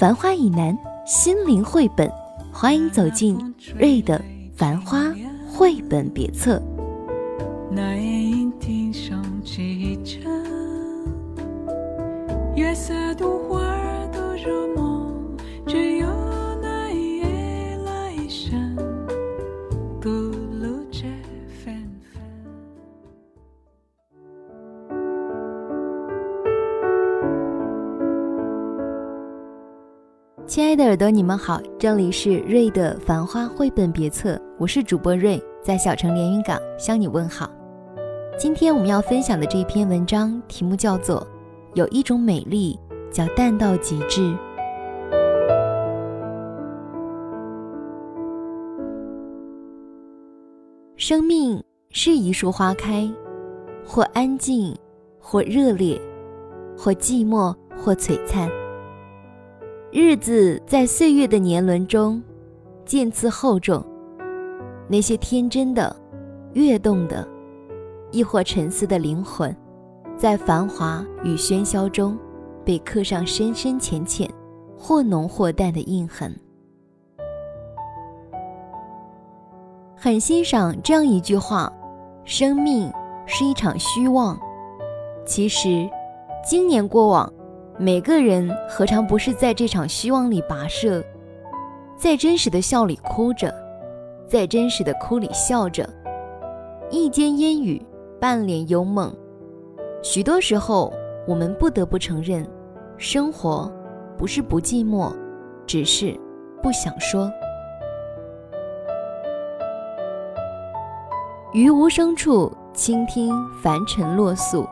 繁花以南，心灵绘本，欢迎走进瑞的《繁花》绘本别册。那夜莺啼声几阵，月色独花亲爱的耳朵，你们好，这里是瑞的《繁花》绘本别册，我是主播瑞，在小城连云港向你问好。今天我们要分享的这篇文章题目叫做《有一种美丽叫淡到极致》。生命是一束花开，或安静，或热烈，或寂寞，或璀璨。日子在岁月的年轮中渐次厚重，那些天真的、跃动的，亦或沉思的灵魂，在繁华与喧嚣中被刻上深深浅浅、或浓或淡的印痕。很欣赏这样一句话：“生命是一场虚妄。”其实，今年过往。每个人何尝不是在这场虚妄里跋涉，在真实的笑里哭着，在真实的哭里笑着，一间烟雨，半脸幽梦。许多时候，我们不得不承认，生活不是不寂寞，只是不想说。于无声处倾听凡尘落素，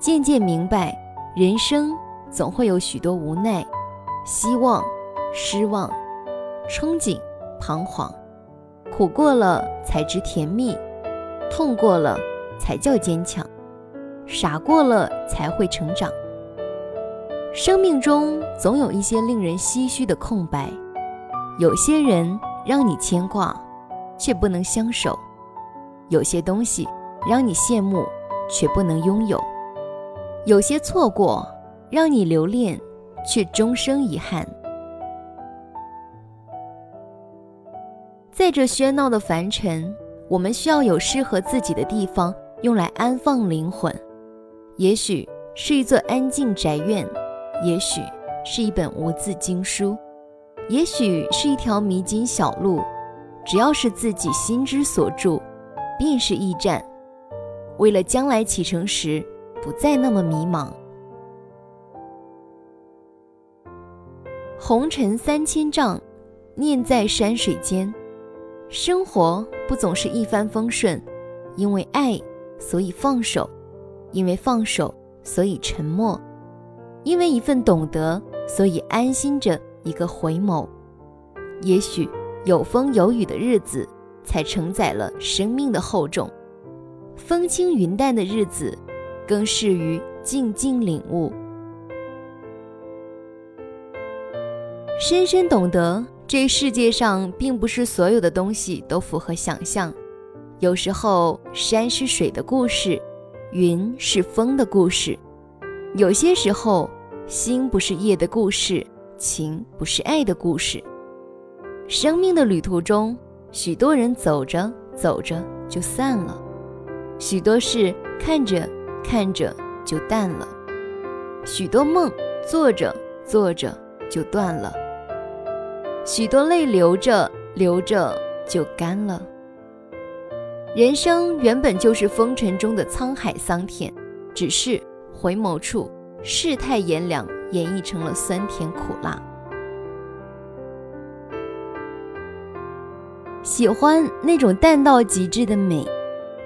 渐渐明白人生。总会有许多无奈、希望、失望、憧憬、彷徨，苦过了才知甜蜜，痛过了才叫坚强，傻过了才会成长。生命中总有一些令人唏嘘的空白，有些人让你牵挂，却不能相守；有些东西让你羡慕，却不能拥有；有些错过。让你留恋，却终生遗憾。在这喧闹的凡尘，我们需要有适合自己的地方，用来安放灵魂。也许是一座安静宅院，也许是一本无字经书，也许是一条迷津小路。只要是自己心之所住，便是驿站。为了将来启程时不再那么迷茫。红尘三千丈，念在山水间。生活不总是一帆风顺，因为爱，所以放手；因为放手，所以沉默；因为一份懂得，所以安心着一个回眸。也许有风有雨的日子，才承载了生命的厚重；风轻云淡的日子，更适于静静领悟。深深懂得，这世界上并不是所有的东西都符合想象。有时候，山是水的故事，云是风的故事；有些时候，星不是夜的故事，情不是爱的故事。生命的旅途中，许多人走着走着就散了，许多事看着看着就淡了，许多梦做着做着就断了。许多泪流着流着就干了。人生原本就是风尘中的沧海桑田，只是回眸处，世态炎凉演绎成了酸甜苦辣。喜欢那种淡到极致的美，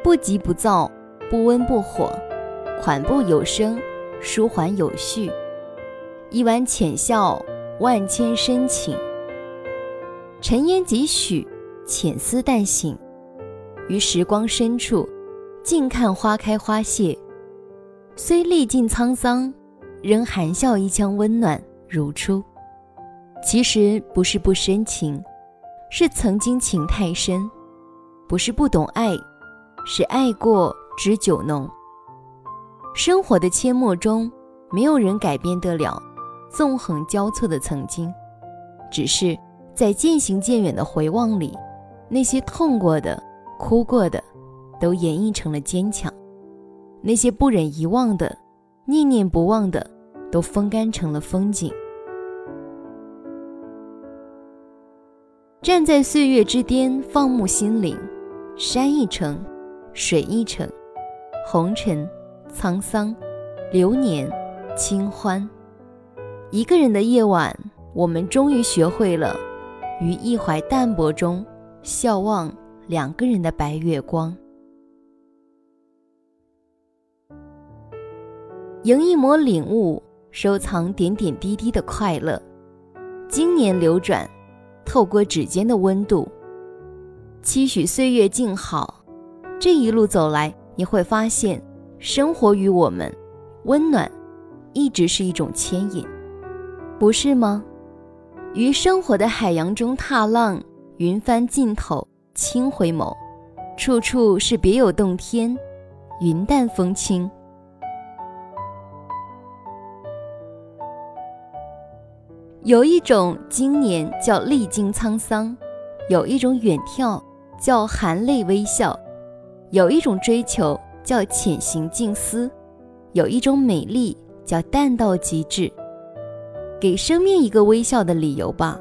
不急不躁，不温不火，款步有声，舒缓有序。一弯浅笑，万千深情。尘烟几许，浅思淡醒，于时光深处，静看花开花谢。虽历尽沧桑，仍含笑一腔温暖如初。其实不是不深情，是曾经情太深；不是不懂爱，是爱过知酒浓。生活的阡陌中，没有人改变得了纵横交错的曾经，只是在渐行渐远的回望里，那些痛过的、哭过的，都演绎成了坚强；那些不忍遗忘的、念念不忘的，都风干成了风景。站在岁月之巅，放牧心灵，山一程，水一程，红尘。沧桑，流年，清欢。一个人的夜晚，我们终于学会了于一怀淡泊中笑望两个人的白月光。迎一抹领悟，收藏点点滴滴的快乐。经年流转，透过指尖的温度，期许岁月静好。这一路走来，你会发现。生活与我们，温暖，一直是一种牵引，不是吗？于生活的海洋中踏浪，云帆尽头轻回眸，处处是别有洞天，云淡风轻。有一种经年叫历经沧桑，有一种远眺叫含泪微笑，有一种追求。叫潜行静思，有一种美丽叫淡到极致。给生命一个微笑的理由吧，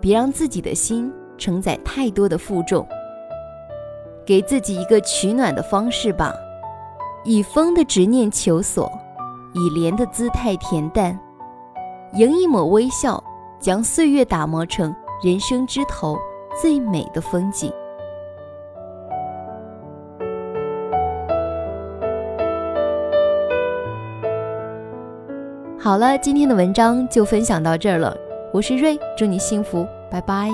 别让自己的心承载太多的负重。给自己一个取暖的方式吧，以风的执念求索，以莲的姿态恬淡，迎一抹微笑，将岁月打磨成人生枝头最美的风景。好了，今天的文章就分享到这儿了。我是瑞，祝你幸福，拜拜。